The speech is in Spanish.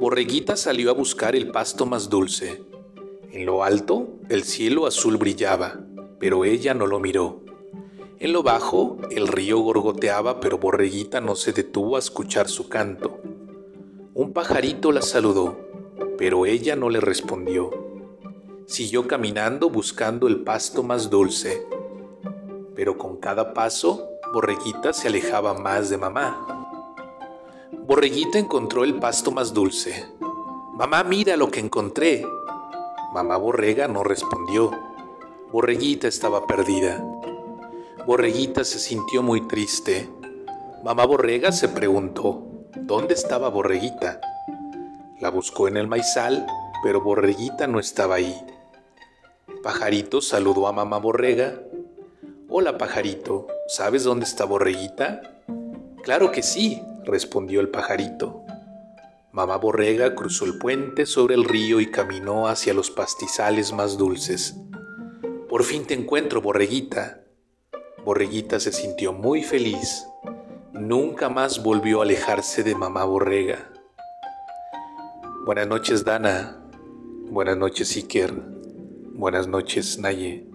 Borreguita salió a buscar el pasto más dulce. En lo alto, el cielo azul brillaba, pero ella no lo miró. En lo bajo, el río gorgoteaba, pero Borreguita no se detuvo a escuchar su canto. Un pajarito la saludó, pero ella no le respondió. Siguió caminando buscando el pasto más dulce, pero con cada paso, Borreguita se alejaba más de mamá. Borreguita encontró el pasto más dulce. Mamá, mira lo que encontré. Mamá Borrega no respondió. Borreguita estaba perdida. Borreguita se sintió muy triste. Mamá Borrega se preguntó, ¿dónde estaba Borreguita? La buscó en el maizal, pero Borreguita no estaba ahí. Pajarito saludó a Mamá Borrega. Hola, pajarito, ¿sabes dónde está Borreguita? Claro que sí, respondió el pajarito. Mamá Borrega cruzó el puente sobre el río y caminó hacia los pastizales más dulces. Por fin te encuentro, Borreguita. Borreguita se sintió muy feliz. Nunca más volvió a alejarse de mamá Borrega. Buenas noches, Dana. Buenas noches, Iker. Buenas noches, Naye.